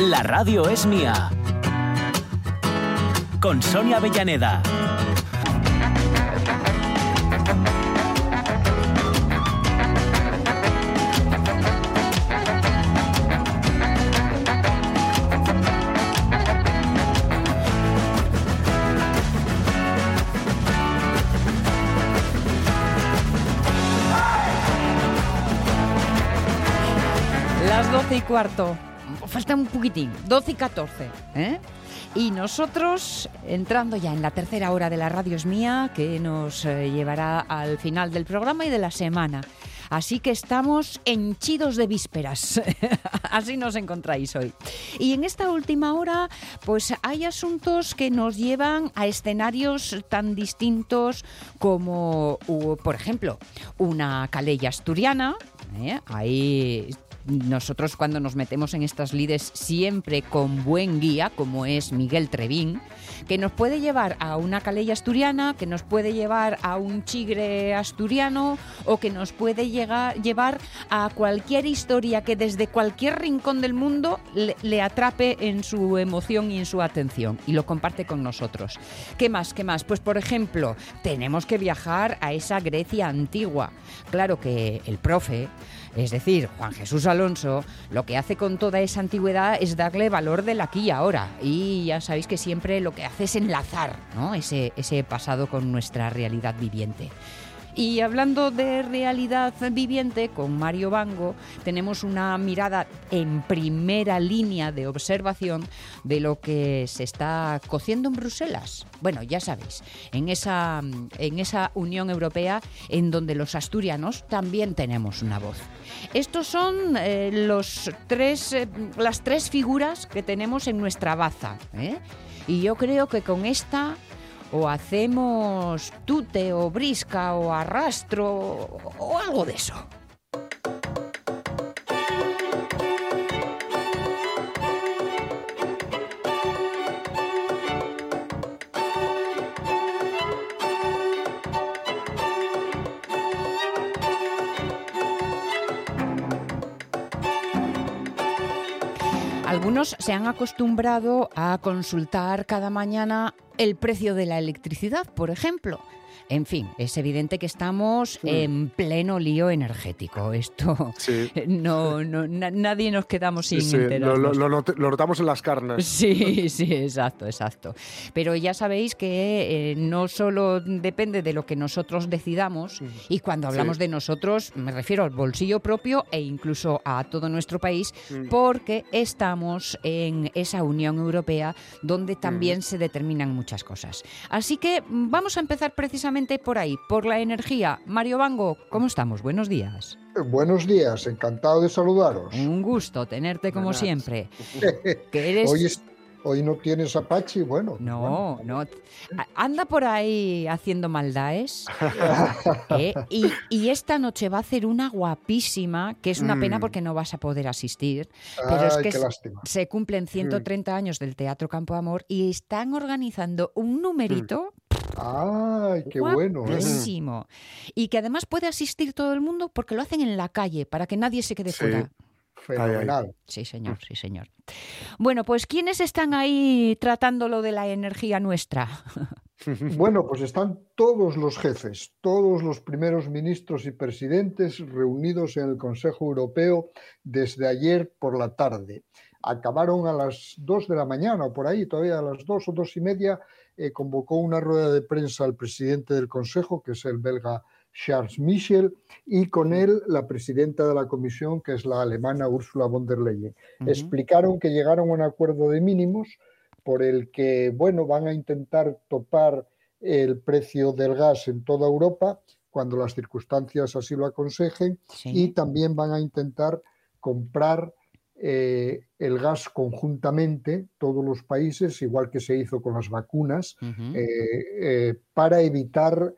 La radio es mía. Con Sonia Avellaneda. Las 12 y cuarto. Falta un poquitín. 12 y 14. ¿eh? Y nosotros, entrando ya en la tercera hora de la radio es mía, que nos eh, llevará al final del programa y de la semana. Así que estamos henchidos de vísperas. Así nos encontráis hoy. Y en esta última hora, pues hay asuntos que nos llevan a escenarios tan distintos como, por ejemplo, una calella asturiana. ¿eh? Ahí nosotros cuando nos metemos en estas lides siempre con buen guía, como es Miguel Trevín, que nos puede llevar a una calella asturiana, que nos puede llevar a un chigre asturiano o que nos puede llegar, llevar a cualquier historia que desde cualquier rincón del mundo le, le atrape en su emoción y en su atención y lo comparte con nosotros. ¿Qué más? ¿Qué más? Pues por ejemplo, tenemos que viajar a esa Grecia antigua. Claro que el profe es decir, Juan Jesús Alonso lo que hace con toda esa antigüedad es darle valor del aquí y ahora. Y ya sabéis que siempre lo que hace es enlazar ¿no? ese, ese pasado con nuestra realidad viviente. Y hablando de realidad viviente, con Mario Bango tenemos una mirada en primera línea de observación de lo que se está cociendo en Bruselas. Bueno, ya sabéis, en esa, en esa Unión Europea en donde los asturianos también tenemos una voz. Estos son eh, los tres, eh, las tres figuras que tenemos en nuestra baza. ¿eh? Y yo creo que con esta o hacemos tute o brisca o arrastro o, algo de eso. Algunos se han acostumbrado a consultar cada mañana el precio de la electricidad, por ejemplo. En fin, es evidente que estamos en pleno lío energético. Esto Sí. no, no na- nadie nos quedamos sin sí, lo, lo- lo not- lo notamos en las carnes. Sí, sí, exacto, exacto. Pero ya sabéis que eh, no solo depende de lo que nosotros decidamos, y cuando hablamos de nosotros me refiero al bolsillo propio e incluso a todo nuestro país, Mm. porque estamos en esa Unión Europea donde también se determinan muchas cosas. Así que mm, vamos a empezar precisamente por ahí, por la energía. Mario Bango, ¿cómo estamos? Buenos días. Eh, Buenos días, encantado de saludaros. Un gusto tenerte como Buenas. siempre. Que eres... Hoy, es- hoy no tienes Apache, bueno. No, no. Anda por ahí haciendo maldades. ¿eh? Y, y esta noche va a hacer una guapísima, que es una pena Mm. porque no vas a poder asistir. Pero es que qué se- lástima. se cumplen 130 años del Teatro Campo Amor y están organizando un numerito Ay, qué bueno. ¿eh? guapísimo. Y que además puede asistir todo el mundo porque lo hacen en la calle para que nadie se quede Sí. fuera. Fenomenal. Sí, señor, sí, señor. Bueno, pues ¿quiénes están ahí tratando lo de la energía nuestra? Bueno, pues están todos los jefes, todos los primeros ministros y presidentes reunidos en el Consejo Europeo desde ayer por la tarde. Acabaron a las dos de la mañana o por ahí, todavía a las dos o dos y media, eh, convocó una rueda de prensa al presidente del Consejo, que es el belga Charles Michel, y con él la presidenta de la Comisión, que es la alemana Ursula von der Leyen. Explicaron que llegaron a un acuerdo de mínimos por el que, bueno, van a intentar topar el precio del gas en toda Europa cuando las circunstancias así lo aconsejen Sí. y también van a intentar comprar eh, el gas conjuntamente, todos los países, igual que se hizo con las vacunas, para evitar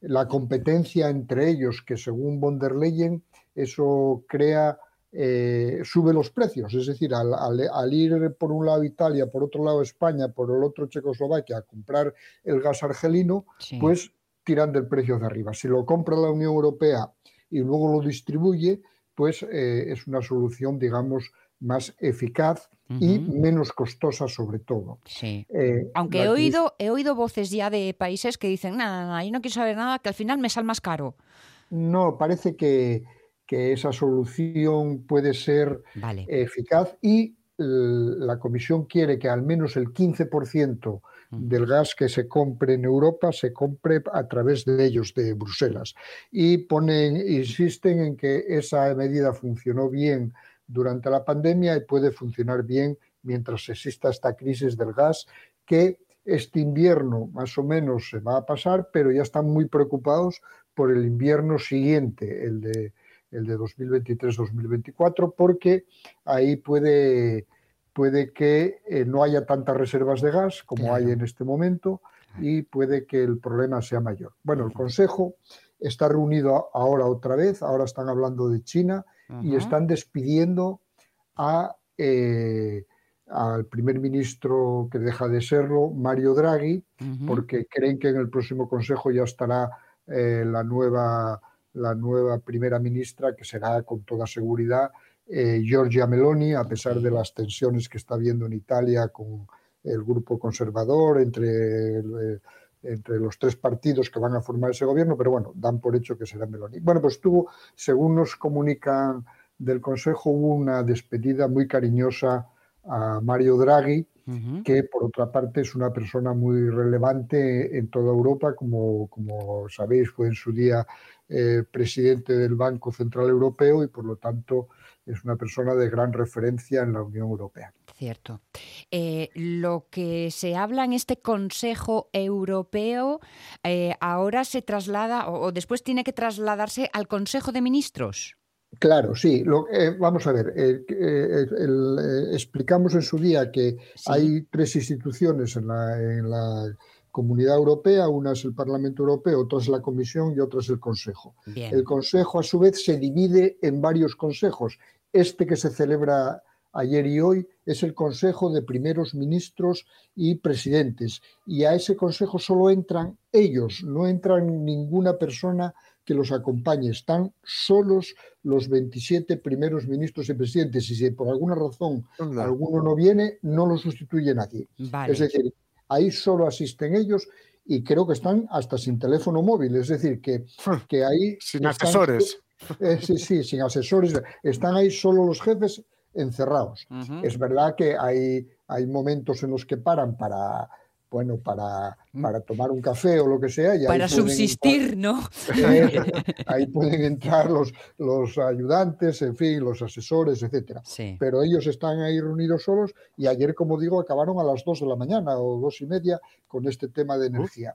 la competencia entre ellos, que según von der Leyen eso crea eh, sube los precios. Es decir, al, ir por un lado Italia, por otro lado España, por el otro Checoslovaquia a comprar el gas argelino, pues tiran del precio de arriba. Si lo compra la Unión Europea y luego lo distribuye, pues eh, es una solución, digamos, más eficaz y menos costosa sobre todo. Sí. Eh, Aunque he oído, he oído voces ya de países que dicen, nada, nada, yo no quiero saber nada, que al final me sale más caro. No, parece que, que esa solución puede ser eficaz y la Comisión quiere que al menos el 15% del gas que se compre en Europa se compre a través de ellos, de Bruselas. Y ponen, insisten en que esa medida funcionó bien durante la pandemia y puede funcionar bien mientras exista esta crisis del gas que este invierno más o menos se va a pasar, pero ya están muy preocupados por el invierno siguiente, el de el de 2023-2024, porque ahí puede, puede que eh, no haya tantas reservas de gas como hay en este momento y puede que el problema sea mayor. Bueno, el Consejo está reunido ahora otra vez, ahora están hablando de China y están despidiendo a, eh, al primer ministro que deja de serlo, Mario Draghi, porque creen que en el próximo Consejo ya estará eh, la nueva la nueva primera ministra, que será con toda seguridad eh, Giorgia Meloni, a pesar de las tensiones que está habiendo en Italia con el grupo conservador, entre, eh, entre los tres partidos que van a formar ese gobierno, pero bueno, dan por hecho que será Meloni. Bueno, pues tuvo, según nos comunican del Consejo, hubo una despedida muy cariñosa a Mario Draghi, que por otra parte es una persona muy relevante en toda Europa, como, como sabéis, fue en su día eh, presidente del Banco Central Europeo y por lo tanto es una persona de gran referencia en la Unión Europea. Cierto. Eh, lo que se habla en este Consejo Europeo eh, ahora se traslada o, después tiene que trasladarse al Consejo de Ministros. Claro, sí. vamos a ver, explicamos en su día que hay tres instituciones en la Comunidad Europea, una es el Parlamento Europeo, otra es la Comisión y otra es el Consejo. El Consejo, a su vez, se divide en varios consejos. Este que se celebra ayer y hoy es el Consejo de Primeros Ministros y Presidentes. Y a ese Consejo solo entran ellos, no entran ninguna persona que los acompañe. Están solos los 27 primeros ministros y presidentes. Y si por alguna razón alguno no viene, no lo sustituye nadie. Es decir, ahí solo asisten ellos y creo que están hasta sin teléfono móvil, es decir, que, que ahí... Sin asesores. Eh, sí, sí, sin asesores. Están ahí solo los jefes encerrados. Es verdad que hay, hay momentos en los que paran para bueno, para, mm. para tomar un café o lo que sea. para subsistir, ¿no? ahí pueden entrar los, los ayudantes, en fin, los asesores, etcétera. Pero ellos están ahí reunidos solos y ayer, como digo, acabaron a las dos de la mañana o dos y media con este tema de energía.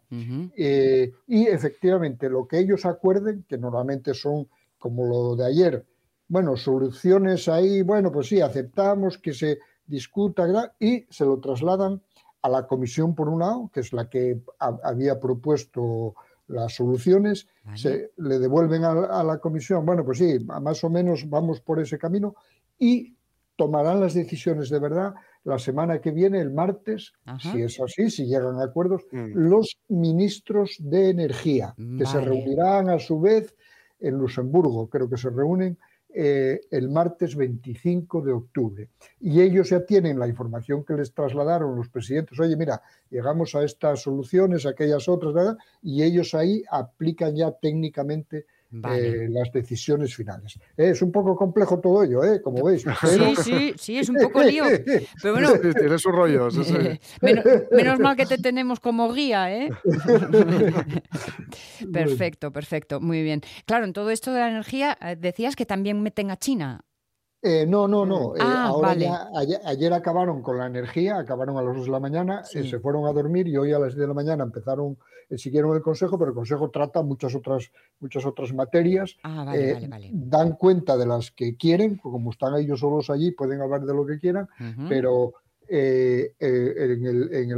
Eh, y efectivamente, lo que ellos acuerden, que normalmente son como lo de ayer, bueno, soluciones ahí, bueno, pues sí, aceptamos que se discuta y se lo trasladan a la comisión por un lado, que es la que había propuesto las soluciones, se le devuelven a, la comisión, bueno, pues sí, más o menos vamos por ese camino y tomarán las decisiones de verdad la semana que viene, el martes, si es así, si llegan a acuerdos, mm. los ministros de energía, que se reunirán a su vez en Luxemburgo, creo que se reúnen eh, el martes 25 de octubre. Y ellos ya tienen la información que les trasladaron los presidentes. Oye, mira, llegamos a estas soluciones, aquellas otras. Y ellos ahí aplican ya técnicamente eh, las decisiones finales. Eh, es un poco complejo todo ello, ¿eh? como veis. Sí, sí, sí, es un poco lío. Pero bueno, tiene sus rollos. Menos, mal que te tenemos como guía, ¿eh? perfecto, perfecto, muy bien. Claro, en todo esto de la energía, decías que también meten a China. Eh, no, no, no. eh, Ah, ahora vale. ya, ayer, ayer acabaron con la energía, acabaron a las 2 de la mañana, eh, se fueron a dormir y hoy a las 10 de la mañana empezaron, eh, siguieron el consejo, pero el consejo trata muchas otras, muchas otras materias. Ah, vale, eh, vale, vale. Dan cuenta de las que quieren, como están ellos solos allí, pueden hablar de lo que quieran, pero eh, eh,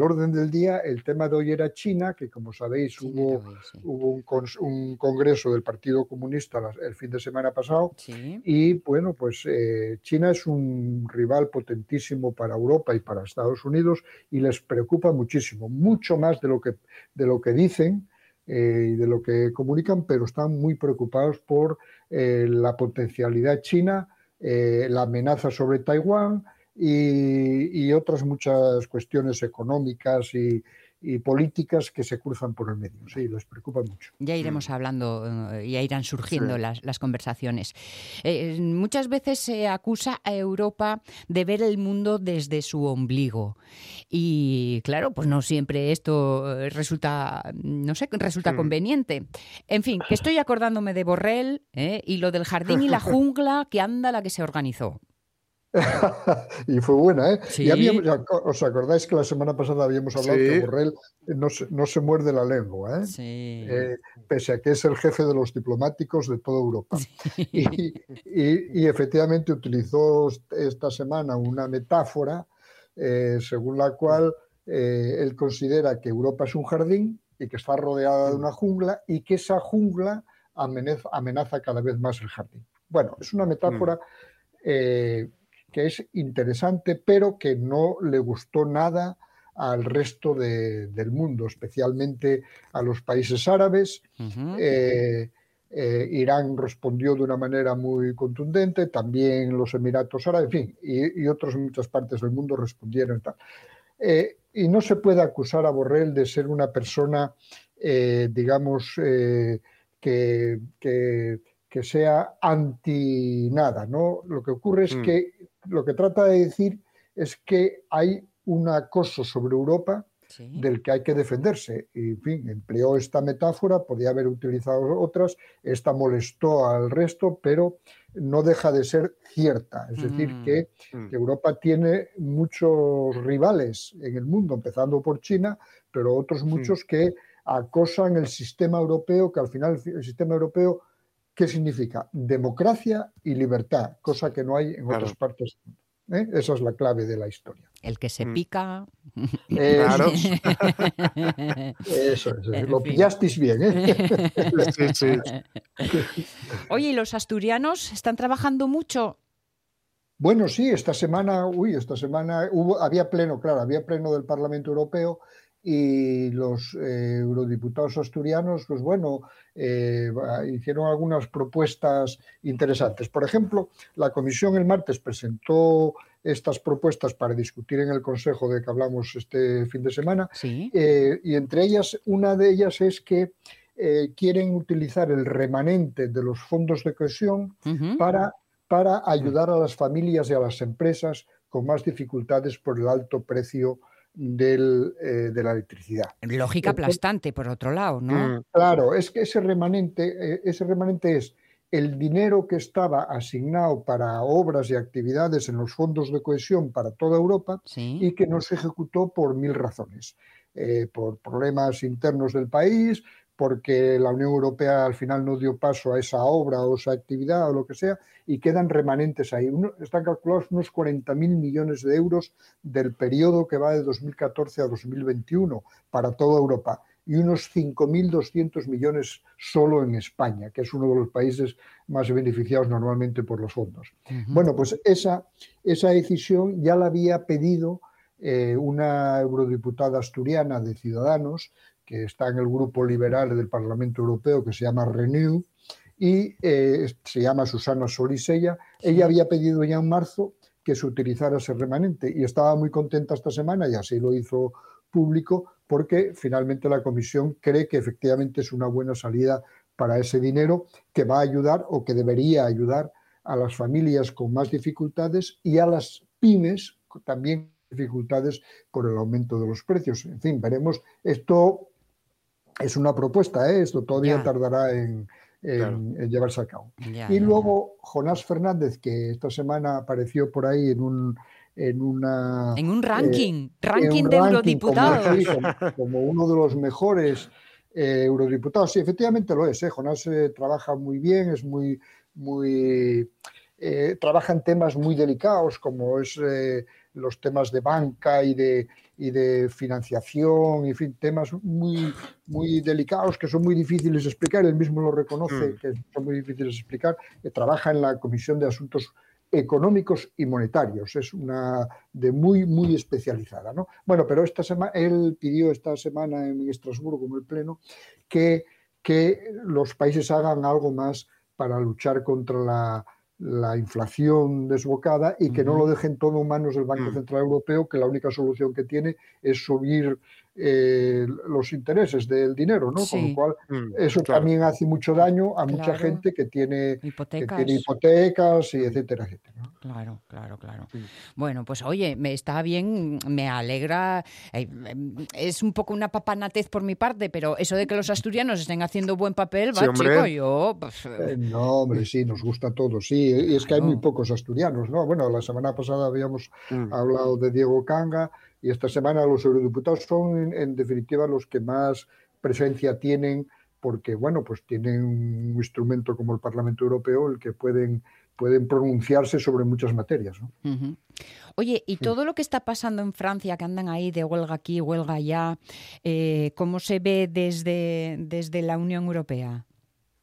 orden del día el tema de hoy era China, que como sabéis China hubo, sí. hubo un, congreso del Partido Comunista el fin de semana pasado Sí. y bueno, pues eh, China es un rival potentísimo para Europa y para Estados Unidos y les preocupa muchísimo, mucho más de lo que, de lo que dicen eh, y de lo que comunican, pero están muy preocupados por eh, la potencialidad china, la amenaza sobre Taiwán y, y otras muchas cuestiones económicas y, y políticas que se cruzan por el medio. Sí, les preocupa mucho. Ya iremos hablando, eh, ya irán surgiendo Sí. las, las conversaciones. Eh, muchas veces se acusa a Europa de ver el mundo desde su ombligo. Y claro, pues no siempre esto eh, resulta, no sé, resulta Mm. conveniente. En fin, que estoy acordándome de Borrell ¿eh? y lo del jardín y la jungla que anda la que se organizó. y fue buena, ¿eh? Sí. Y habíamos- ¿Os acordáis que la semana pasada habíamos hablado Sí. que Borrell no se, no se muerde la lengua, ¿eh? Sí. Eh, pese a que es el jefe de los diplomáticos de toda Europa. Y, y- y efectivamente utilizó esta semana una metáfora eh, según la cual eh, él considera que Europa es un jardín y que está rodeada de una jungla y que esa jungla amenaza, amenaza cada vez más el jardín. Bueno, es una metáfora eh, que es interesante, pero que no le gustó nada al resto de- del mundo, especialmente a los países árabes. Eh, eh, Irán respondió de una manera muy contundente, también los Emiratos Árabes, en fin, y, y otras muchas partes del mundo respondieron. tal. Eh, y no se puede acusar a Borrell de ser una persona, eh, digamos, que, que- que sea anti nada, ¿no? Lo que ocurre es Mm. que lo que trata de decir es que hay un acoso sobre Europa Sí. del que hay que defenderse. Y, en fin, empleó esta metáfora, podía haber utilizado otras, esta molestó al resto, pero no deja de ser cierta. Es decir, Mm. que, Mm. que Europa tiene muchos rivales en el mundo, empezando por China, pero otros muchos que acosan el sistema europeo, que al final el sistema europeo, ¿qué significa? Democracia y libertad, cosa que no hay en Claro. otras partes. del mundo. ¿eh? Esa es la clave de la historia. El que se Mm. pica. Claro. Eso es, En lo fin. pillasteis bien. ¿eh? Sí, sí. Oye, ¿y los asturianos están trabajando mucho? Bueno, sí, esta semana, uy, esta semana hubo, había pleno, claro, había pleno del Parlamento Europeo y los eh, eurodiputados asturianos, pues bueno, eh, hicieron algunas propuestas interesantes. Por ejemplo, la Comisión el martes presentó estas propuestas para discutir en el Consejo de que hablamos este fin de semana Sí. eh, y entre ellas, una de ellas es que quieren utilizar el remanente de los fondos de cohesión para, para ayudar a las familias y a las empresas con más dificultades por el alto precio del, eh, de la electricidad. Lógica aplastante, por otro lado, ¿no? Mm. Claro, es que ese remanente, eh, ese remanente es el dinero que estaba asignado para obras y actividades en los fondos de cohesión para toda Europa Sí. y que no se ejecutó por mil razones. Eh, por problemas internos del país, porque la Unión Europea al final no dio paso a esa obra o esa actividad o lo que sea, y quedan remanentes ahí. Uno- están calculados unos 40.000 millones de euros del periodo que va de 2014 a 2021 para toda Europa y unos 5.200 millones solo en España, que es uno de los países más beneficiados normalmente por los fondos. Bueno, pues esa, esa decisión ya la había pedido eh, una eurodiputada asturiana de Ciudadanos, que está en el grupo liberal del Parlamento Europeo, que se llama Renew, y eh, se llama Susana Solisella. Ella había pedido ya en marzo que se utilizara ese remanente y estaba muy contenta esta semana y así lo hizo público porque finalmente la Comisión cree que efectivamente es una buena salida para ese dinero que va a ayudar o que debería ayudar a las familias con más dificultades y a las pymes con también dificultades por el aumento de los precios. En fin, veremos. Esto es una propuesta, ¿eh? esto todavía tardará en, en, Claro. en llevarse a cabo. Y luego Jonás Fernández, que esta semana apareció por ahí en un en una. En un eh, ranking, en ranking un de ranking como- eurodiputados. sí, como, como uno de los mejores eh, eurodiputados. Sí, efectivamente lo es. ¿eh? Jonás eh, trabaja muy bien, es muy, muy eh, trabaja en temas muy delicados como es eh, los temas de banca y de, y de financiación, en fin, temas muy, muy delicados que son muy difíciles de explicar. Él mismo lo reconoce Mm. que son muy difíciles de explicar. Eh, trabaja en la Comisión de Asuntos económicos y monetarios. Es una de muy, muy especializada. ¿no? Bueno, pero esta semana, él pidió esta semana en Estrasburgo, en el Pleno, que, que los países hagan algo más para luchar contra la, la inflación desbocada y que no lo dejen todo en manos del Banco Mm. Central Europeo, que la única solución que tiene es subir eh, los intereses del dinero, ¿no? Con lo cual, Mm, eso claro. también hace mucho daño a mucha gente que tiene, que Hipotecas. tiene hipotecas y etcétera, etcétera. ¿no? Claro, claro, claro. Sí. Bueno, pues oye, me está bien, me alegra. eh, em, Es un poco una papanatez por mi parte, pero eso de que los asturianos estén haciendo buen papel, va, Sí, chico, yo. pues, Eh, No, hombre, sí, nos gusta a todos, sí, y es que hay muy pocos asturianos, ¿no? Bueno, la semana pasada habíamos Mm. hablado de Diego Canga y esta semana los eurodiputados son, en, en definitiva, los que más presencia tienen porque, bueno, pues tienen un instrumento como el Parlamento Europeo, el que pueden, pueden pronunciarse sobre muchas materias, ¿no? Oye, y todo lo que está pasando en Francia, que andan ahí de huelga aquí, huelga allá, eh, ¿cómo se ve desde, desde la Unión Europea?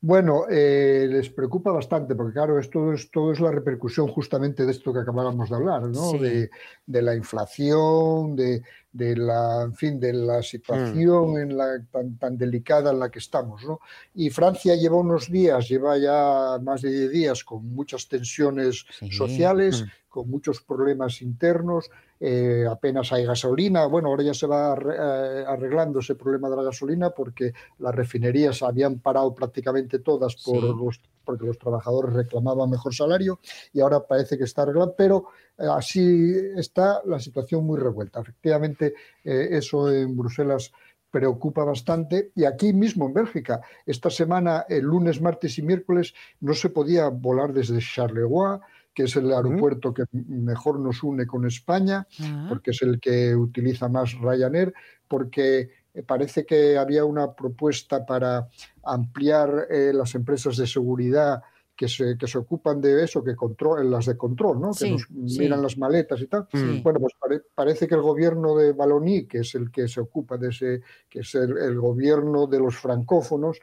Bueno, eh, les preocupa bastante, porque claro, esto es, todo es la repercusión justamente de esto que acabábamos de hablar, ¿no? Sí. De, de la inflación, de, de la, en fin, de la situación en la, tan, tan delicada en la que estamos, ¿no? Y Francia lleva unos días, lleva ya más de 10 días con muchas tensiones Sí. sociales, Mm. con muchos problemas internos, eh, apenas hay gasolina. Bueno, ahora ya se va eh, arreglando ese problema de la gasolina porque las refinerías habían parado prácticamente todas por Sí. los, porque los trabajadores reclamaban mejor salario y ahora parece que está arreglado, pero eh, así está la situación muy revuelta. Efectivamente, eh, eso en Bruselas preocupa bastante y aquí mismo en Bélgica, esta semana, el lunes, martes y miércoles, no se podía volar desde Charleroi, que es el aeropuerto que mejor nos une con España, Ah, porque es el que utiliza más Ryanair, porque eh, parece que había una propuesta para ampliar eh, las empresas de seguridad que se, que se ocupan de eso, que controlan las de control, ¿no? Sí, que nos sí. miran las maletas y tal. sí. Bueno, pues pare- parece que el gobierno de Baloní, que es el que se ocupa de ese, que es el, el gobierno de los francófonos,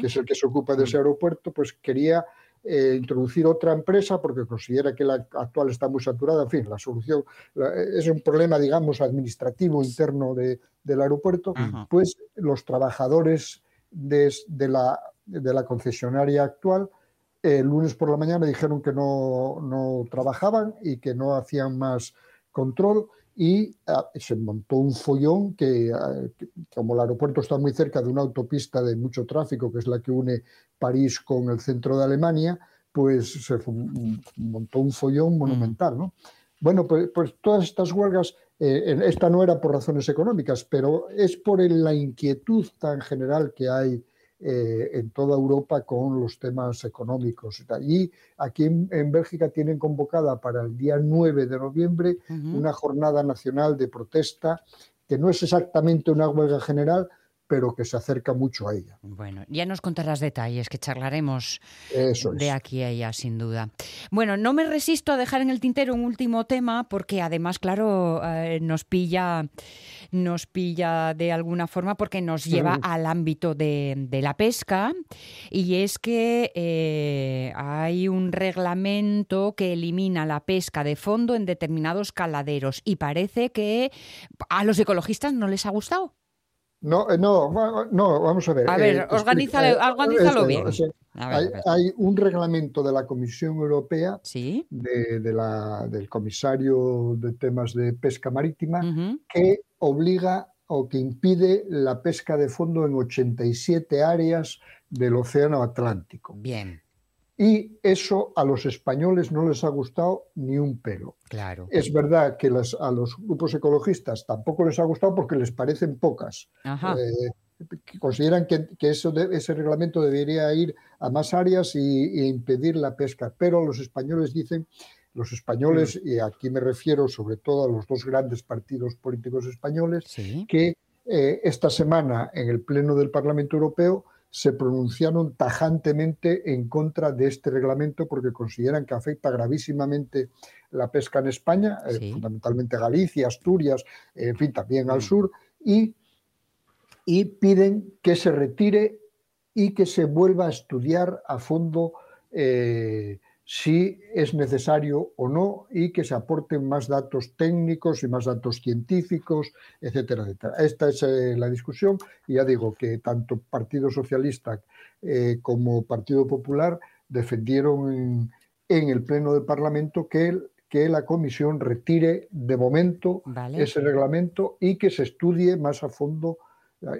que es el que se ocupa de ese aeropuerto, pues quería eh, introducir otra empresa porque considera que la actual está muy saturada. En fin, la solución la- es un problema, digamos, administrativo interno de- del aeropuerto. Ajá. Pues los trabajadores de, de la, de la concesionaria actual eh, el lunes por la mañana dijeron que no, no trabajaban y que no hacían más control y ah, se montó un follón que, ah, que, como el aeropuerto está muy cerca de una autopista de mucho tráfico, que es la que une París con el centro de Alemania, pues se montó un follón monumental, ¿no? Bueno, pues, pues todas estas huelgas, eh, esta no era por razones económicas, pero es por la inquietud tan general que hay eh, en toda Europa con los temas económicos. y aquí en, en Bélgica tienen convocada para el día 9 de noviembre una jornada nacional de protesta que no es exactamente una huelga general, pero que se acerca mucho a ella. Bueno, ya nos contarás detalles, que charlaremos Eso es. de aquí a allá, sin duda. Bueno, no me resisto a dejar en el tintero un último tema, porque además, claro, eh, nos pilla, nos pilla de alguna forma, porque nos lleva al ámbito de, de la pesca, y es que eh, hay un reglamento que elimina la pesca de fondo en determinados caladeros, y parece que a los ecologistas no les ha gustado. No, eh, no, no, vamos a ver. A ver, eh, organízalo- bien. o sea, A ver, hay, a ver. hay un reglamento de la Comisión Europea, ¿Sí? de, de la- del comisario de temas de pesca marítima, que obliga o que impide la pesca de fondo en 87 áreas del Océano Atlántico. Bien, Y eso a los españoles no les ha gustado ni un pelo. claro. Es verdad que las- a los grupos ecologistas tampoco les ha gustado porque les parecen pocas. Ajá. Eh, que consideran que, que eso de- ese reglamento debería ir a más áreas y, e impedir la pesca. Pero los españoles dicen, los españoles, y aquí me refiero sobre todo a los dos grandes partidos políticos españoles, Sí. que eh, esta semana en el Pleno del Parlamento Europeo se pronunciaron tajantemente en contra de este reglamento porque consideran que afecta gravísimamente la pesca en España, eh, fundamentalmente Galicia, Asturias, eh, en fin, también al Mm. sur, y, y piden que se retire y que se vuelva a estudiar a fondo eh, si es necesario o no y que se aporten más datos técnicos y más datos científicos, etcétera, etcétera. Esta es eh, la discusión y ya digo que tanto Partido Socialista eh, como Partido Popular defendieron en, en el Pleno del Parlamento que, el- que la Comisión retire de momento Vale. ese reglamento y que se estudie más a fondo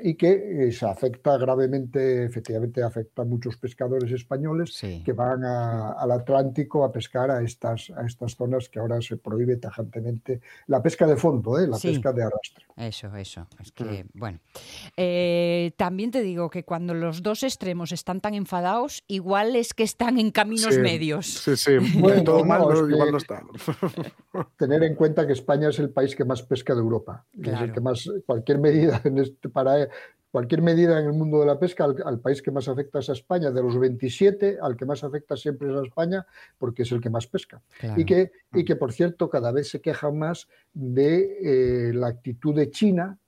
y que eh, se afecta gravemente, efectivamente afecta a muchos pescadores españoles Sí. que van a- al Atlántico a pescar a estas, a estas zonas que ahora se prohíbe tajantemente la pesca de fondo, ¿eh? la Sí. pesca de arrastre. Eso, eso. Es que, bueno. Eh, también te digo que cuando los dos extremos están tan enfadados, igual es que están en caminos Sí. medios. Sí, sí, Bueno, todo mal, no, no, es que- igual no está. Tener en cuenta que España es el país que más pesca de Europa. y Es Claro. el que más, cualquier medida en este, para cualquier medida en el mundo de la pesca, al, al país que más afecta es a España. De los 27, al que más afecta siempre es a España, porque es el que más pesca. Claro. Y que, y que, por cierto, cada vez se quejan más de eh, la actitud de China,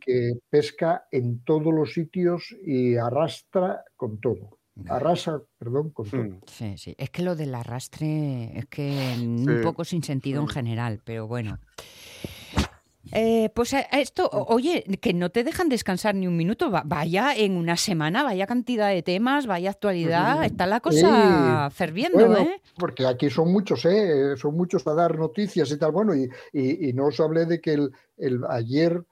que pesca en todos los sitios y arrastra con todo. Arrasa, perdón, con todo. Mm. Sí, sí. Es que lo del arrastre es que un Sí. poco sin sentido en Mm. general, pero bueno. Eh, pues a- a esto, o- oye, que no te dejan descansar ni un minuto. Va- Vaya en una semana, vaya cantidad de temas, vaya actualidad. Está la cosa ferviendo, Bueno, ¿eh? porque aquí son muchos, ¿eh? son muchos a dar noticias y tal. Bueno, y, y- y no os hablé de que el, el- ayer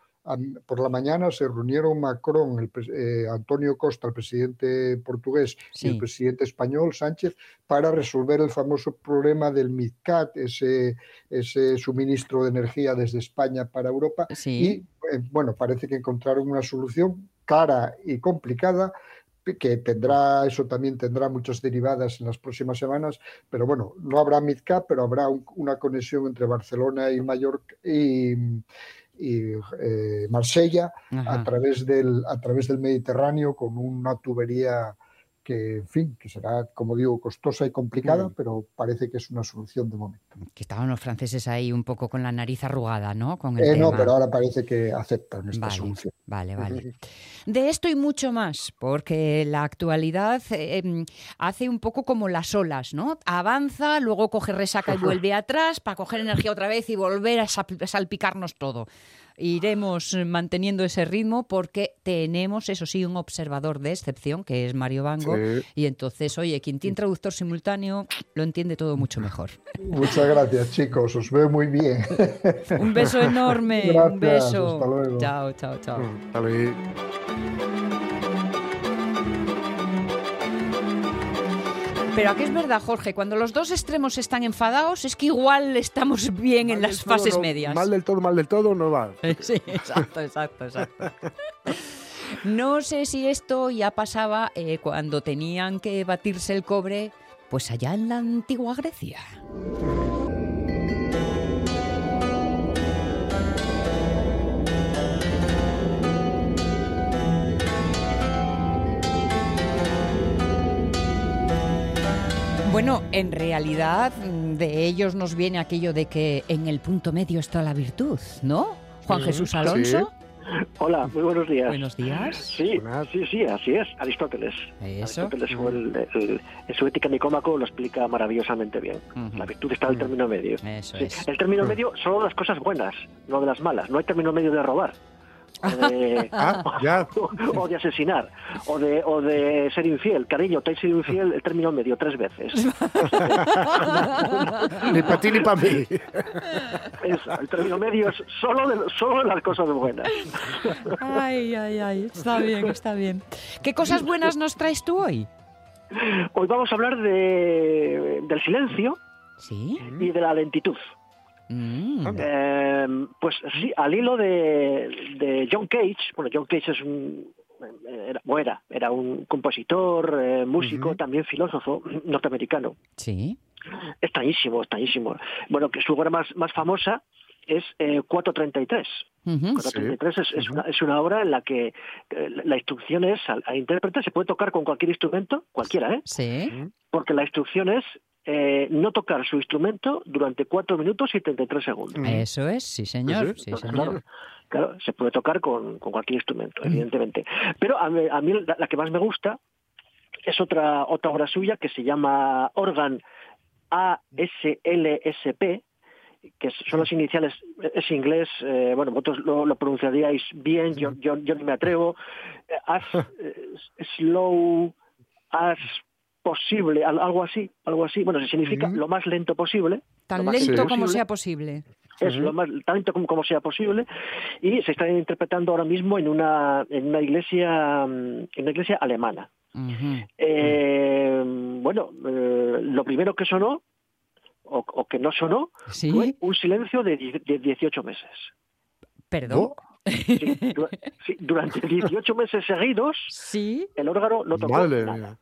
por la mañana se reunieron Macron, el, eh, Antonio Costa, el presidente portugués, y Sí. el presidente español, Sánchez, para resolver el famoso problema del MidCat, ese, ese suministro de energía desde España para Europa. Sí. Y eh, bueno, parece que encontraron una solución cara y complicada que tendrá, eso también tendrá muchas derivadas en las próximas semanas, pero bueno, no habrá MidCap, pero habrá un- una conexión entre Barcelona y Mallorca y, y, eh, Marsella Ajá. a través, del, a través del Mediterráneo con una tubería que, en fin, que será, como digo, costosa y complicada, Mm. pero parece que es una solución de momento. Que estaban los franceses ahí un poco con la nariz arrugada, ¿no? Con el Eh, no, tema. pero ahora parece que aceptan esta Vale, solución. vale, vale. De esto y mucho más, porque la actualidad eh, hace un poco como las olas, ¿no? Avanza, luego coge resaca y vuelve atrás para coger energía otra vez y volver a sal- salpicarnos todo. Iremos manteniendo ese ritmo porque tenemos, eso sí, un observador de excepción, que es Mario Bango, Sí. y entonces, oye, quien tiene traductor simultáneo lo entiende todo mucho mejor. Muchas gracias, chicos. Os veo muy bien. Un beso enorme, un beso. hasta luego. Chao, chao, chao. Hasta luego. Pero aquí es verdad, Jorge, cuando los dos extremos están enfadados, es que igual estamos bien en Mal las del todo fases no- medias. Mal del todo, mal del todo, no va. Sí, exacto, exacto, exacto. No sé si esto ya pasaba eh, cuando tenían que batirse el cobre, pues allá en la antigua Grecia. Bueno, en realidad mm, de ellos nos viene aquello de que en el punto medio está la virtud, ¿no? Juan Jesús Alonso. Hola, muy buenos días. Buenos días. Sí, Buenas. sí, sí, así es. Aristóteles. Eso. Aristóteles fue el- el- en su ética nicómaco lo explica maravillosamente bien. La virtud está en el término medio. Eso Sí, es. El término medio son las cosas buenas, no de las malas. No hay término medio de robar. O de, Ah, ya. o de asesinar, o de, o de ser infiel. Cariño, te has sido infiel el término medio tres veces. Ni para ti ni para mí. El término medio es solo de, solo de las cosas buenas. Ay, ay, ay. Está bien, está bien. ¿Qué cosas buenas nos traes tú hoy? Hoy vamos a hablar de, del silencio Sí. y de la lentitud. Mm. Eh, pues sí, al hilo de, de John Cage, bueno, John Cage es un, eh, era, o era, era un compositor, eh, músico, también filósofo norteamericano. Sí. Extrañísimo, extrañísimo. Bueno, que su obra más, más famosa es eh, 433. Ujú. 433 es, es una, es una obra en la que eh, la la instrucción es al, al intérprete, se puede tocar con cualquier instrumento, cualquiera, ¿eh? Sí. porque la instrucción es eh, no tocar su instrumento durante 4 minutos y 33 segundos. Mm. Eso es, sí, señor. Sí, Sí, Entonces, señor. claro, claro, se puede tocar con, con cualquier instrumento, evidentemente. Pero a mí, a mí la, la que más me gusta es otra, otra obra suya que se llama Organ ASLSP, que son las iniciales, es inglés, eh, bueno, vosotros lo, lo pronunciaríais bien, yo, yo, yo no me atrevo, eh, as slow as posible, al- algo así, algo así, bueno, se significa lo más lento posible, Tan lo más lento lento como sea posible. es lo más tanto como, como sea posible y se está interpretando ahora mismo en una en una iglesia mm, en una iglesia alemana. Eh, bueno eh, lo primero que sonó o, o que no sonó Sí. fue un silencio de, de 18 meses Perdón. Sí, durante 18 meses seguidos Sí. el órgano no tocó Madre nada. mía.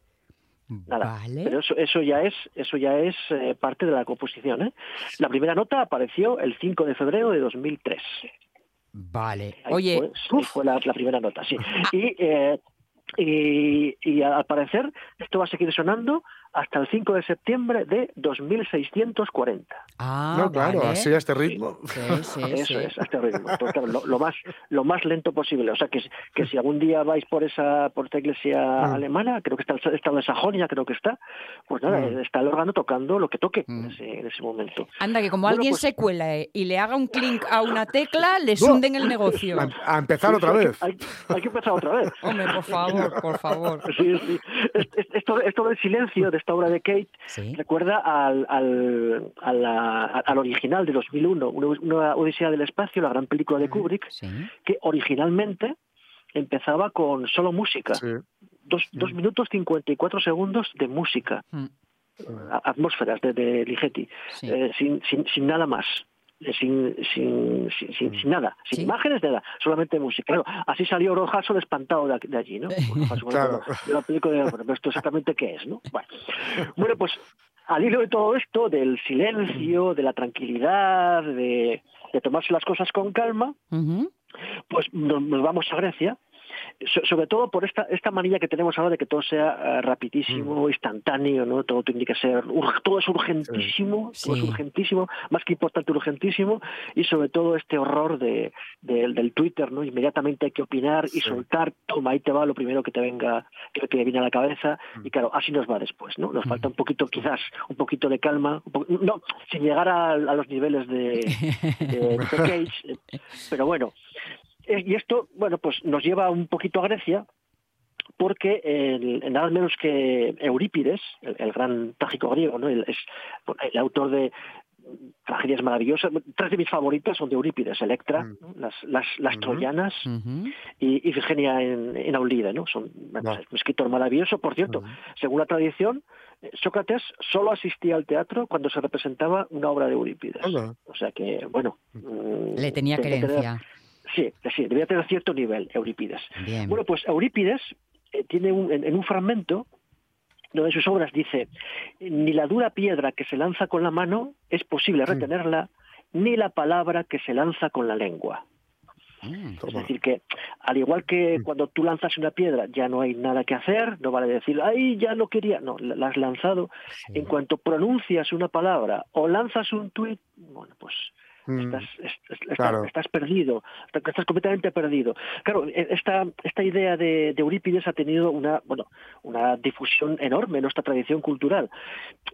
Nada. Vale. Pero eso, eso ya es, eso ya es eh, parte de la composición. ¿eh? La primera nota apareció el 5 de febrero de 2003. Vale. Ahí Oye, fue, ahí fue la, la primera nota, sí. Y, eh, y, y al parecer esto va a seguir sonando hasta el 5 de septiembre de 2640. ah, no, claro, vale. así a este ritmo. Sí, sí, Eso sí. es, a este ritmo. Entonces, claro, lo, lo más lo más lento posible. O sea que, que si algún día vais por esa por esta iglesia Mm. alemana, creo que está, está en Sajonia, creo que está, pues nada, Mm. está el órgano tocando lo que toque Mm. en, ese, en ese momento. Anda, que como Bueno, alguien pues- se cuela eh, y le haga un clink a una tecla, le hunden el negocio. A, a empezar Sí, otra vez. Hay, hay que empezar otra vez. Hombre, por favor, por favor. Sí, sí. Es- es- Esto, esto del silencio de esta obra de Kate Sí. recuerda al, al, a la- al original de 2001, una, una Odisea del Espacio, la gran película de Kubrick, Sí. que originalmente empezaba con solo música, Sí. dos, dos minutos 54 segundos de música, Mm, atmósferas de, de Ligeti, Sí. eh, sin, sin, sin nada más. Sin, sin, sin, sin- sin nada, sin Sí. imágenes, nada, solamente música. Claro, así salió Rojaso espantado de, allí, ¿no? Rojaso, Claro. de la película de, bueno, pero esto exactamente qué es, ¿no? Bueno, bueno, pues al hilo de todo esto, del silencio, de la tranquilidad, de, de tomarse las cosas con calma, pues nos, nos vamos a Grecia, sobre todo por esta esta manía que tenemos ahora de que todo sea eh, rapidísimo, instantáneo, ¿no? Todo tiene que ser, todo es urgentísimo, todo es urgentísimo, más que importante urgentísimo, y sobre todo este horror de, de- del Twitter, ¿no? Inmediatamente hay que opinar y Sí. soltar, toma, ahí te va lo primero que te venga, que te viene a la cabeza, y claro, así nos va después, ¿no? Nos falta un poquito, quizás, un poquito de calma, un po- no, sin llegar a, a los niveles de, de, de Cage, eh, pero bueno, Y esto, bueno, pues nos lleva un poquito a Grecia, porque el- nada menos que Eurípides, el, el gran trágico griego, ¿no? El, es el autor de tragedias maravillosas. Tres de mis favoritas son de Eurípides, Electra, Mm. ¿no? las, las, las troyanas y, y Virginia en, en Aulide, ¿no? Son un escritor maravilloso. Por cierto, según la tradición, eh, Sócrates solo asistía al teatro cuando se representaba una obra de Eurípides. O sea que, bueno... mm, Le tenía tener- querencia. Sí, sí, debía tener cierto nivel Eurípides. Bien. Bueno, pues Eurípides eh, tiene un- en, en un fragmento donde en sus obras dice, ni la dura piedra que se lanza con la mano es posible retenerla, ni la palabra que se lanza con la lengua. Mm. Es decir, que al igual que cuando tú lanzas una piedra ya no hay nada que hacer, no vale decir, ay, ya no quería, no, la la has lanzado. Sí. En cuanto pronuncias una palabra o lanzas un tuit, bueno, pues Mm. Estás, es- es- estás- Claro. estás perdido, estás completamente perdido. Claro, e- esta, esta idea de, de Eurípides ha tenido una, bueno, una difusión enorme en nuestra tradición cultural,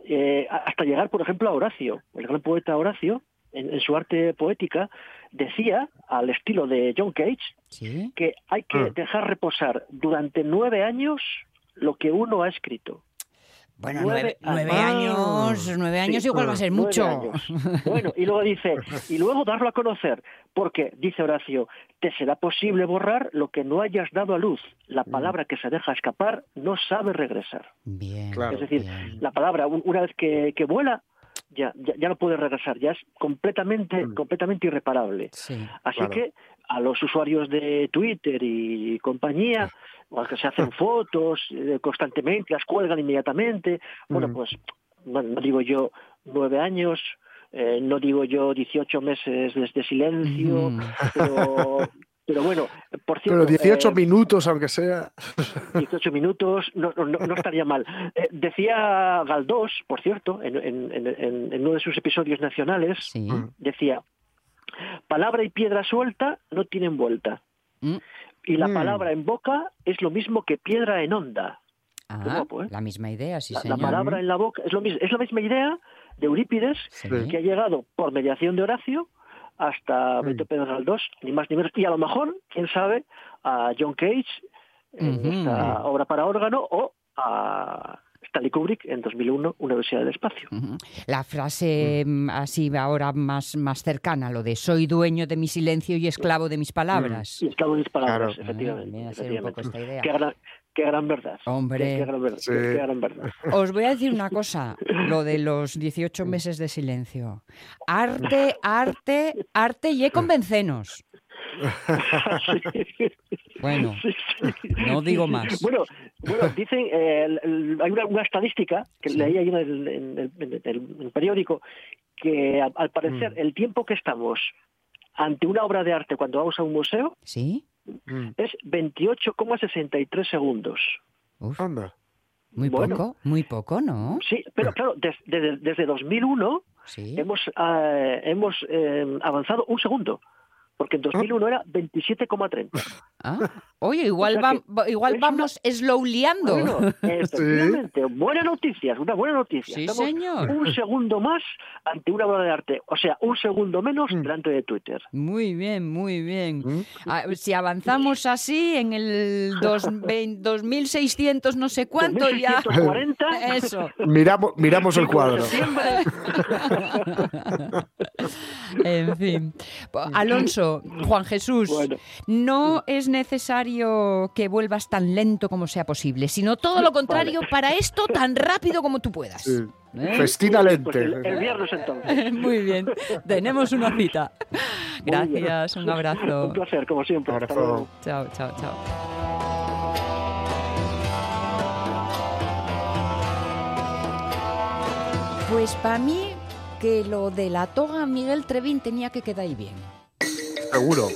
Eh, hasta llegar, por ejemplo, a Horacio, el gran poeta Horacio, en, en su arte poética, decía, al estilo de John Cage, Sí. que hay que Ah. dejar reposar durante nueve años lo que uno ha escrito. Bueno, Nueve nueve, nueve años. nueve años Sí, igual va a ser mucho. años. Bueno, y luego dice, y luego darlo a conocer, porque, dice Horacio, te será posible borrar lo que no hayas dado a luz. La Mm. palabra que se deja escapar no sabe regresar. Bien. Claro. Es decir, bien. la palabra, un- una vez que, que vuela, ya, ya, ya no puede regresar, ya es completamente, Mm. completamente irreparable. Sí. Así Claro. que a los usuarios de Twitter y compañía, o que se hacen fotos eh, constantemente, las cuelgan inmediatamente. Bueno, Mm. pues no, no digo yo nueve años, eh, no digo yo 18 meses desde silencio, Mm. pero, pero bueno, por cierto. Pero 18 eh, minutos, aunque sea. 18 minutos, no, no, no estaría mal. Eh, decía Galdós, por cierto, en, en- en- en- en uno de sus episodios nacionales, Sí. Mm. decía, palabra y piedra suelta no tienen vuelta. Mm. Y la Mm. palabra en boca es lo mismo que piedra en onda. Ah, guapo, ¿eh? la misma idea, sí, la, la señor. palabra en la boca es, lo mismo, es la misma idea de Eurípides Sí. que ha llegado por mediación de Horacio hasta Mm. Beto Pedro Galdós, ni más ni menos. Y a lo mejor, quién sabe, a John Cage en Ujú. esta obra para órgano o a Stanley Kubrick en 2001, Una Odisea del Espacio. La frase mm, así ahora más, más cercana, lo de soy dueño de mi silencio y esclavo de mis palabras. Y esclavo de mis palabras, Claro. efectivamente. Ah, efectivamente. esta idea. Qué gran, qué gran verdad. Hombre. Qué, qué gran verdad. Sí. qué gran verdad. Os voy a decir una cosa, lo de los 18 meses de silencio. Arte, arte, arte y convencenos. Bueno, Sí, sí. no digo más. Bueno, bueno dicen, eh, el- el- hay una, una estadística que Sí. leí ahí en el, en el- en el- en el periódico que al parecer Mm. el tiempo que estamos ante una obra de arte cuando vamos a un museo ¿Sí? Mm. es 28,63 segundos. Uf, Anda. muy bueno. poco, muy poco, ¿no? Sí, pero claro, des- desde, desde 2001 Sí. hemos, eh, hemos eh, avanzado un segundo, porque en 2001 era 27,30. Ah, Oye, igual, O sea igual es una- vamos slowleando. Bueno, efectivamente, buena noticia, una buena noticia. Sí, Estamos señor. un segundo más ante una obra de arte, o sea, un segundo menos Mm. delante de Twitter. Muy bien, muy bien. Mm. Ah, si avanzamos así en el dos, vein- 2600 no sé cuánto ya... 2640, Eso. Miramos, miramos el 5 de cuadro. En fin. Alonso, Juan Jesús, Bueno. no es necesario que vuelvas tan lento como sea posible, sino todo lo contrario, para esto tan rápido como tú puedas. Sí. ¿Eh? Festina Pues lente. el, el viernes entonces. Muy bien, tenemos una cita. Gracias, un abrazo. Un placer, como siempre. Hasta Abrazo. luego. Chao, chao, chao. Pues para mí que lo de la toga Miguel Trevín tenía que quedar ahí bien. Seguro.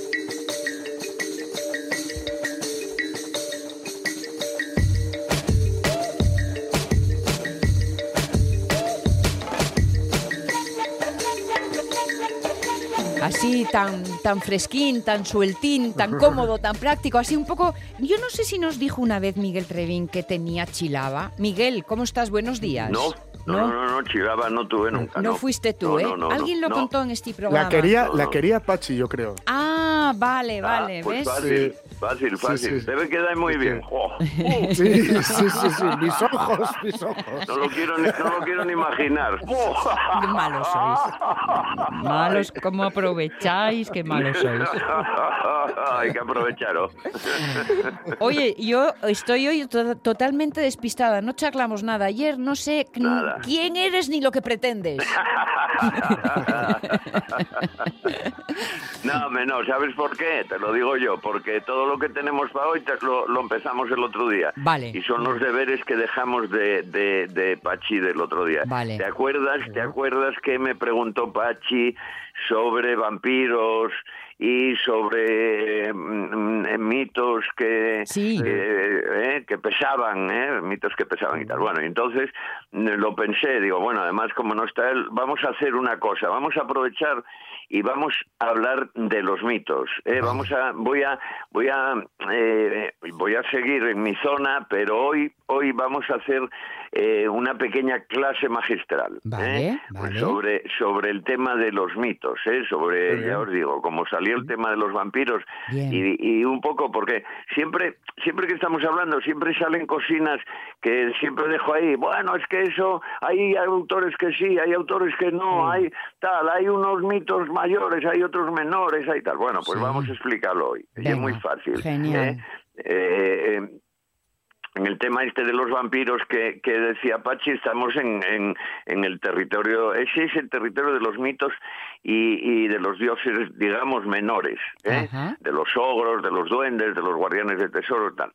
Así tan, tan fresquín, tan sueltín, tan cómodo, tan práctico, así un poco... Yo no sé si nos dijo una vez Miguel Trevín que tenía chilaba. Miguel, ¿cómo estás? Buenos días. No, no, no, no, no, chilaba no tuve nunca. No No, fuiste tú, No, ¿eh? no, no, Alguien lo no. contó en este programa. La quería, No, la quería Pachi, yo creo. Ah, vale, Ah, vale, pues ¿ves? Sí. Fácil, fácil. sí. Debe quedar muy Sí, bien. sí. Sí, sí, sí, sí. Mis ojos, mis ojos. no lo quiero ni, no lo quiero ni imaginar. Qué malos sois. Malos, ¿cómo aprovecháis? Qué malos sois. Hay que aprovecharlo. Oye, yo estoy hoy to- totalmente despistada, no charlamos nada. Ayer no sé Nada. quién eres ni lo que pretendes. No, no, ¿sabes por qué? Te lo digo yo, porque todo lo que tenemos para hoy te- lo, lo empezamos el otro día. Vale. Y son los deberes que dejamos de, de, de Pachi del otro día. Vale. ¿Te acuerdas, ¿Te acuerdas que me preguntó Pachi sobre vampiros y sobre mm, mm, mitos que, Sí. eh, que pesaban, eh, mitos que pesaban y tal? Bueno, y entonces mm, lo pensé, digo, bueno, además como no está él, vamos a hacer una cosa, vamos a aprovechar y vamos a hablar de los mitos. ¿eh? Vamos a, voy a, voy a, eh, voy a seguir en mi zona, pero hoy, hoy vamos a hacer eh, una pequeña clase magistral Vale, ¿eh? vale. sobre sobre el tema de los mitos, ¿eh? sobre, bien. ya os digo, como salió el tema de los vampiros y, y un poco porque siempre, siempre que estamos hablando, siempre salen cocinas que siempre dejo ahí. Bueno, es que eso, hay autores que sí, hay autores que no, hay tal, hay unos mitos mayores, hay otros menores, hay tal. Bueno, pues Sí. vamos a explicarlo hoy. Y Venga, es muy fácil. genial. ¿eh? En el tema este de los vampiros que, que decía Pachi, estamos en, en, en, el territorio, ese es el territorio de los mitos y, y de los dioses, digamos, menores, ¿eh? de los ogros, de los duendes, de los guardianes de tesoro y tal.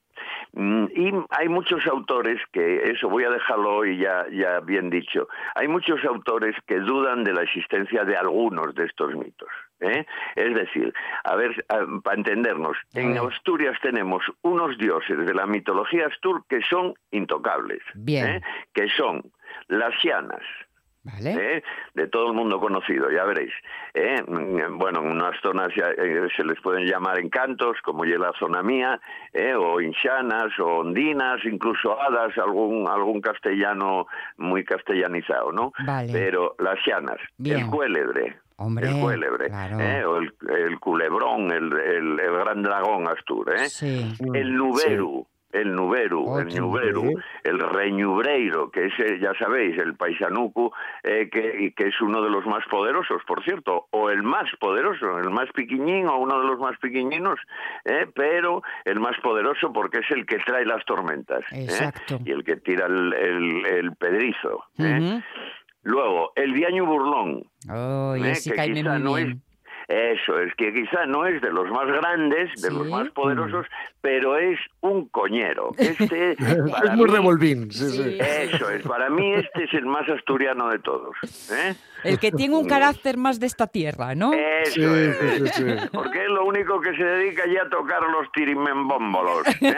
Mm, y hay muchos autores que, eso voy a dejarlo hoy ya, ya bien dicho, hay muchos autores que dudan de la existencia de algunos de estos mitos. ¿eh? Es decir, a ver, para entendernos, en Asturias tenemos unos dioses de la mitología astur que son intocables, ¿eh? que son las ¿Eh? de todo el mundo conocido, ya veréis. ¿eh? Bueno, en unas zonas eh, se les pueden llamar encantos, como ya la zona mía, ¿eh? o inshanas, o ondinas, incluso hadas, algún, algún castellano muy castellanizado, ¿no? Pero las llanas, el cuélebre, el cuélebre, ¿eh? o el, el, culebrón, el, el, gran dragón astur, ¿eh? el nuberu, el Nuberu, el Nuberu, el Reñubreiro, que es, ya sabéis, el Paisanuku, eh, que, que, es uno de los más poderosos, por cierto, o el más poderoso, el más piquiñín o uno de los más piquiñinos, eh, pero el más poderoso porque es el que trae las tormentas eh, y el que tira el, el, pedrizo. Eh. Luego, el Diaño Burlón, oh, que quizá no es eso, es que quizá no es de los más grandes, de los más poderosos, pero es un coñero. Este, es muy revolvín. Eso es, para mí este es el más asturiano de todos. ¿eh? El que tiene un carácter más de esta tierra, ¿no? Eso es, porque es lo único que se dedica ya a tocar los tirimembómbolos. ¿eh?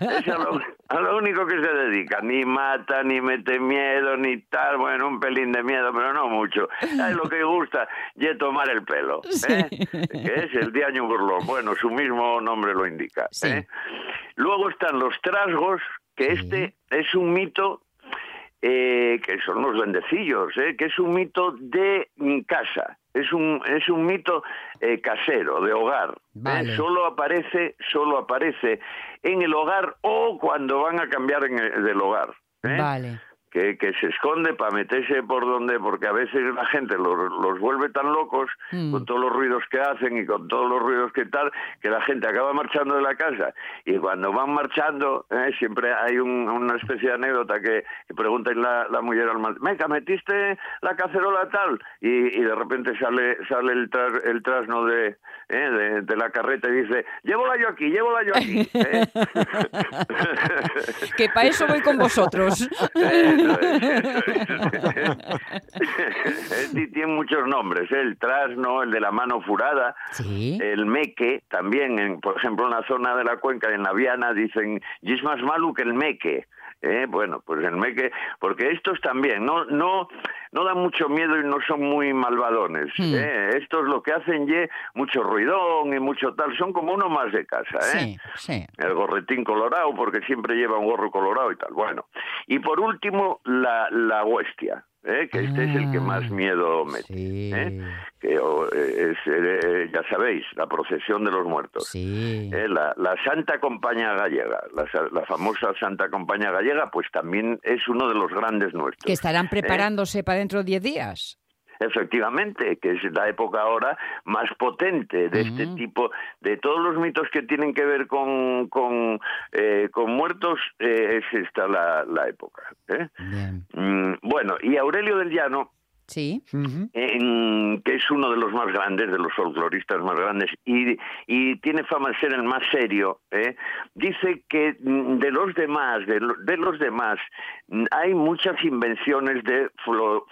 Es a lo, a lo, único que se dedica. Ni mata, ni mete miedo, ni tal. Bueno, un pelín de miedo, pero no mucho. Es lo que gusta y tomar el pelo. ¿eh? Que es el diaño burlón. Bueno, su mismo nombre lo indica. ¿eh? Luego están los trasgos, que este es un mito eh, que son los bendecillos, eh, que es un mito de casa, es un, es un mito eh, casero, de hogar. ¿eh? Solo aparece, solo aparece en el hogar o cuando van a cambiar en el, del hogar. Vale que, se esconde para meterse por donde, porque a veces la gente los, los vuelve tan locos mm. con todos los ruidos que hacen y con todos los ruidos que tal, que la gente acaba marchando de la casa. Y cuando van marchando, eh, siempre hay una especie de anécdota que, pregunta la, la mujer al mal, meca, ¿metiste la cacerola tal? Y, y de repente sale sale el, el trasno de, eh, de, la carreta y dice, llévola yo aquí, llévola yo aquí. ¿eh? que para eso voy con vosotros. tiene muchos nombres, ¿eh? el trasno, el de la mano furada, el meque, también, en, por ejemplo, en la zona de la cuenca, en la Viana, dicen, y es más malo que el meque. ¿Eh? bueno, pues el meque, porque estos también no no no dan mucho miedo y no son muy malvadones. Hmm. ¿eh? Estos lo que hacen ye mucho ruidón y mucho tal, son como uno más de casa, ¿eh? El gorretín colorado porque siempre lleva un gorro colorado y tal. Bueno, y por último la la huestia. ¿Eh? que este es el que más ah, miedo mete. ¿eh? Que eh, es, eh, ya sabéis, la procesión de los muertos. La, la, Santa Compañía Gallega, la, la, famosa Santa Compañía Gallega, pues también es uno de los grandes nuestros. Que estarán preparándose para dentro de 10 días. Efectivamente, que es la época ahora más potente de este tipo, de todos los mitos que tienen que ver con, con, eh, con muertos, eh, es esta la, la época. ¿eh? Mm, bueno, y Aurelio del Llano Sí. que es uno de los más grandes, de los folcloristas más grandes, y, y tiene fama de ser el más serio, ¿eh? dice que mm, de los demás, de, de, los demás, mm, hay muchas invenciones de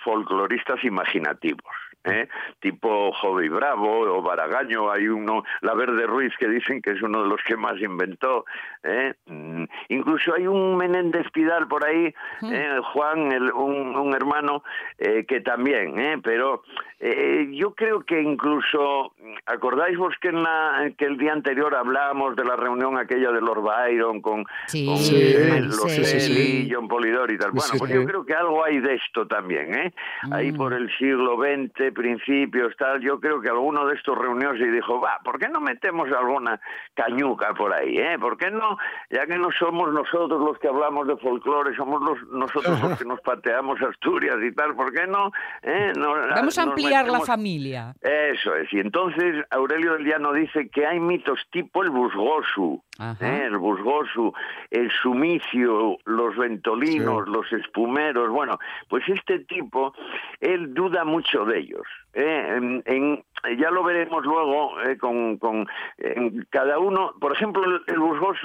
folcloristas imaginativos. ¿Eh? tipo Jove Bravo o Baragaño, hay uno, La Verde Ruiz, que dicen que es uno de los que más inventó. ¿eh? Mm, incluso hay un Menéndez Pidal por ahí, ¿eh? Juan, el, un, un, hermano, eh, que también, ¿eh? pero eh, yo creo que incluso, ¿acordáis vos que, en la, que el día anterior hablábamos de la reunión aquella de Lord Byron con, sí, con sí, los sí, John Polidor y tal? Bueno, pues yo creo que algo hay de esto también, ¿eh? Ahí mm. por el siglo XX principios, tal, yo creo que alguno de estos reunió y dijo, va, ¿por qué no metemos alguna cañuca por ahí? Eh? ¿Por qué no, ya que no somos nosotros los que hablamos de folclore, somos los, nosotros los que nos pateamos Asturias y tal, ¿por qué no? Eh? Vamos a ampliar la familia. Eso es, y entonces Aurelio del Llano dice que hay mitos tipo el Busgosu. ¿Eh? el busgoso, el sumicio, los ventolinos, Sí. los espumeros, bueno, pues este tipo, él duda mucho de ellos. ¿eh? En- en- ya lo veremos luego eh, con, con en cada uno, por ejemplo, el, el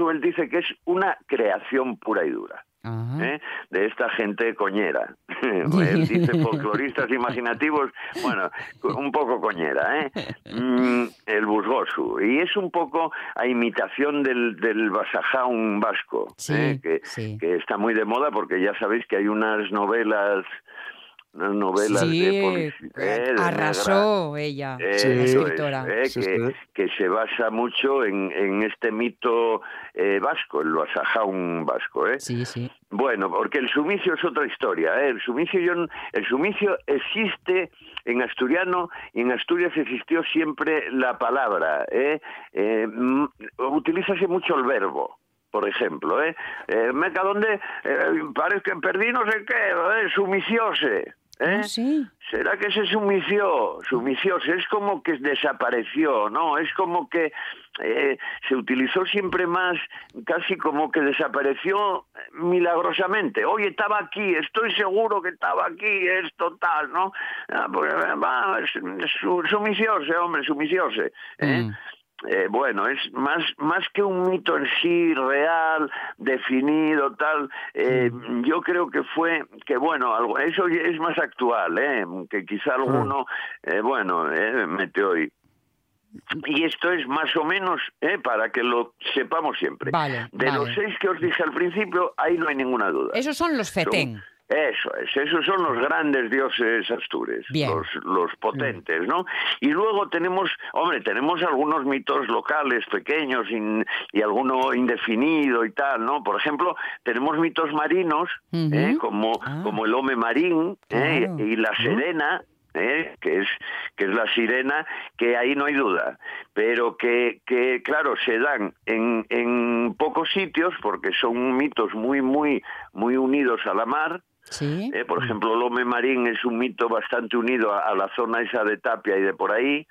él dice que es una creación pura y dura. ¿Eh? de esta gente coñera. Él dice folcloristas imaginativos, bueno, un poco coñera, ¿eh? Mm, el busgoso. Y es un poco a imitación del, del Basajaun vasco, Sí, ¿eh? que, sí. que está muy de moda porque ya sabéis que hay unas novelas novelas Sí, de eh, negra. arrasó ella, Eh, Sí. escritora. es, eh, que, sí. que se basa mucho en, en este mito eh, vasco, el Basajaun vasco. ¿eh? Sí, sí. Bueno, porque el sumicio es otra historia. ¿eh? El sumicio, yo el sumicio existe en asturiano y en Asturias existió siempre la palabra. ¿eh? Eh, mm, utilízase mucho el verbo. Por ejemplo, ¿eh? eh Meca, ¿dónde? Eh, parece que perdí no sé qué, ¿eh? sumiciose. ¿eh? Sí. ¿Será que se sumició? Sumicióse, es como que desapareció, ¿no? Es como que eh, se utilizó siempre más, casi como que desapareció milagrosamente. Oye, estaba aquí, estoy seguro que estaba aquí, es total, ¿no? Ah, pues, va, su, sumicióse, hombre, sumicióse. ¿eh? Mm. Eh, bueno, es más, más que un mito en sí real, definido, tal, eh, yo creo que fue, que bueno, algo, eso es más actual, eh, que quizá alguno, eh, bueno, eh, mete hoy. Y esto es más o menos, eh, para que lo sepamos siempre. Vale, De vale. los seis que os dije al principio, ahí no hay ninguna duda. Esos son los fetén. Eso es, esos son los grandes dioses astures, los, los potentes, ¿no? Y luego tenemos, hombre, tenemos algunos mitos locales pequeños in- y alguno indefinido y tal, ¿no? Por ejemplo, tenemos mitos marinos. ¿eh? como, Ah. como el home marín ¿eh? Y la serena, ¿eh? que es que es la sirena, que ahí no hay duda, pero que, que claro, se dan en, en pocos sitios porque son mitos muy, muy, muy unidos a la mar, Sí. eh, por ejemplo, el Home Marín es un mito bastante unido a, a la zona esa de Tapia y de por ahí.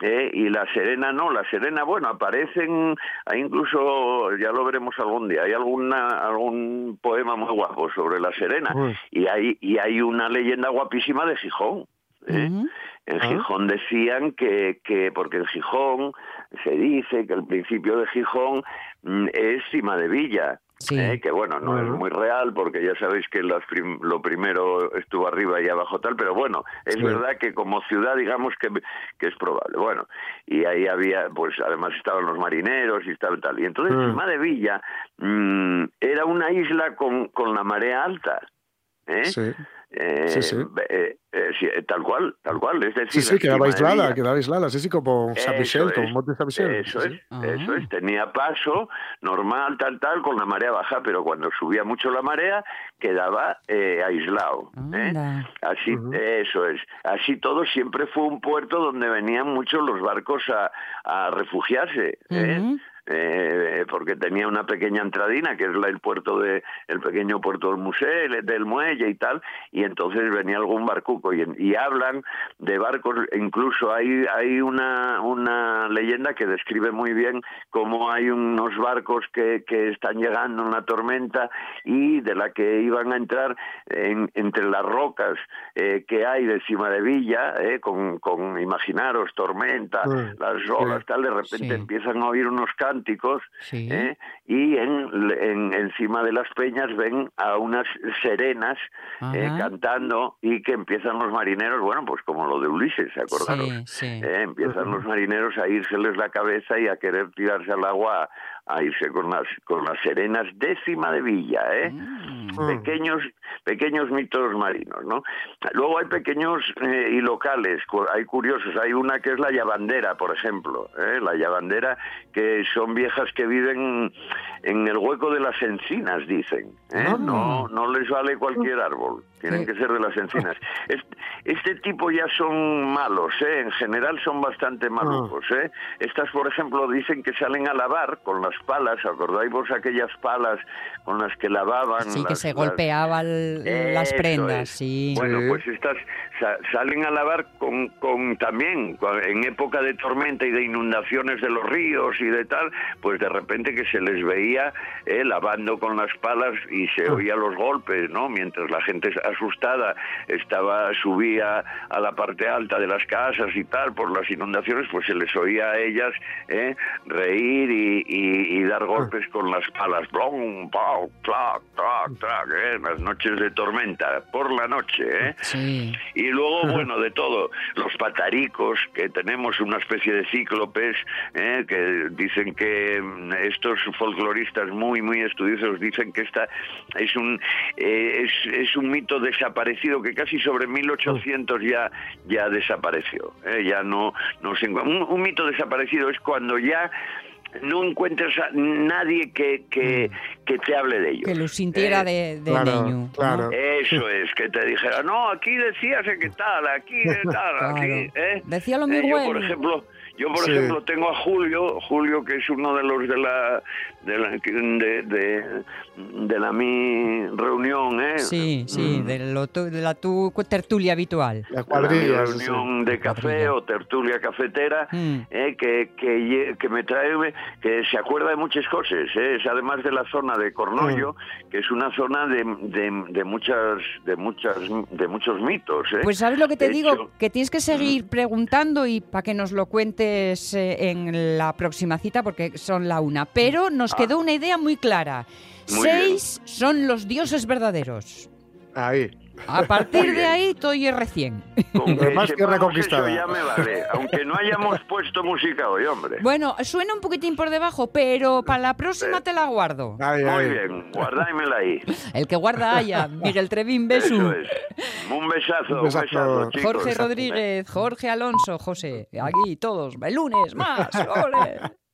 eh, y la Serena no, la Serena, bueno, aparecen, hay incluso, ya lo veremos algún día, hay alguna, algún poema muy guapo sobre la Serena, Uy. y hay, y hay una leyenda guapísima de Gijón. ¿eh? Ujú. En Ah. Gijón decían que, que, porque en Gijón se dice que el principio de Gijón mm, es cima de villa, Sí. ¿eh? que bueno, no es muy real porque ya sabéis que las prim- lo primero estuvo arriba y abajo tal, pero bueno, es Sí. verdad que como ciudad digamos que, que es probable. Bueno, y ahí había, pues además estaban los marineros y tal, tal. Y entonces Mm. cima de villa mm, era una isla con, con la marea alta. ¿eh? Sí. Eh, Sí, sí. eh, eh, sí, eh, tal cual, tal cual. Es decir, Sí, sí, quedaba aislada, quedaba aislada, sí, sí, como San Eso Michel, como Monte San Michel. Eso sí, es, sí. Ah. eso es. Tenía paso normal, tal, tal, con la marea baja, pero cuando subía mucho la marea quedaba eh, aislado. ¿eh? Así, eso es. Así todo siempre fue un puerto donde venían muchos los barcos a, a refugiarse. ¿eh? Eh, porque tenía una pequeña entradina que es la, el puerto de el pequeño puerto del museo el- del muelle y tal y entonces venía algún barcuco y, y hablan de barcos incluso hay hay una una leyenda que describe muy bien cómo hay unos barcos que, que están llegando en una tormenta y de la que iban a entrar en- entre las rocas eh, que hay de cima de Villa eh, con, con imaginaros tormenta Mm, las olas tal de repente Sí. empiezan a oír unos Sí. ¿eh? y en, en- encima de las peñas ven a unas serenas eh, cantando y que empiezan los marineros, bueno, pues como lo de Ulises, ¿se acordaron? Sí, sí. Eh, empiezan los marineros a irseles la cabeza y a querer tirarse al agua a irse con las con las serenas décima de Villa, ¿eh? Mm. pequeños pequeños mitos marinos, ¿no? Luego hay pequeños eh, y locales, hay curiosos, hay una que es la llavandera, por ejemplo, ¿eh? la llavandera que son viejas que viven en el hueco de las encinas, dicen, ¿eh? Ah. no no les vale cualquier árbol, tienen que ser de las encinas. Este, este tipo ya son malos, ¿eh? en general son bastante malucos, ¿eh? Estas, por ejemplo, dicen que salen a lavar con las palas, ¿acordáis vos aquellas palas con las que lavaban? Sí, que las- se las- golpeaban las prendas, es. sí. Bueno, pues estas sa- salen a lavar con, con también en época de tormenta y de inundaciones de los ríos y de tal, pues de repente que se les veía eh, lavando con las palas y Ah. se oía los golpes, ¿no? Mientras la gente asustada estaba subía a la parte alta de las casas y tal por las inundaciones, pues se les oía a ellas eh, reír y, y- y dar golpes con las palas, blum, pau, clac, clac, clac, eh, en las noches de tormenta, por la noche, ¿eh? Sí. Y luego, bueno, de todo, los pataricos, que tenemos una especie de cíclopes, ¿eh? que dicen que mm, estos folcloristas muy, muy estudiosos dicen que esta es un, eh, es, es un mito desaparecido que casi sobre 1800 ya, ya desapareció. ¿eh? Ya no, no se encuentra. Un, un mito desaparecido es cuando ya no encuentras a nadie que, que, que te hable de ello. Que lo sintiera de, de claro, niño, claro. Eso es, que te dijera, no, aquí decías que tal, aquí de tal, aquí. ¿eh? Decía lo mi Eh, yo, por ejemplo, yo por Sí. ejemplo tengo a Julio, Julio que es uno de los de la de la, de, de, de la mi reunión, ¿eh? Sí, sí, Mm. de, lo tu- de la tu tertulia habitual. La cuadrilla. sí. reunión de café Cuadrilla. o tertulia cafetera Mm. eh, que, que, que me trae que se acuerda de muchas cosas eh, es además de la zona de Cornollo Mm. que es una zona de, de, de muchas de muchas de muchos mitos ¿eh? Pues sabes lo que te De digo, hecho, que tienes que seguir preguntando y para que nos lo cuentes eh, en la próxima cita, porque son la una. Pero nos quedó una idea muy clara. Ah. Muy Seis son los dioses verdaderos. Ahí. A partir de bien. ahí, todo es recién. con que Además, tierra sepamos conquistada. eso ya me vale aunque no hayamos puesto música hoy hombre Bueno, suena un poquitín por debajo, pero para la próxima te la guardo. Ahí, muy ahí. bien guardámela ahí El que guarda haya, Miguel Trevín Besu. eso es un besazo Un un besazo. besazo, chicos. Jorge Rodríguez, Jorge Alonso, José, aquí todos, el lunes más. ¡ole!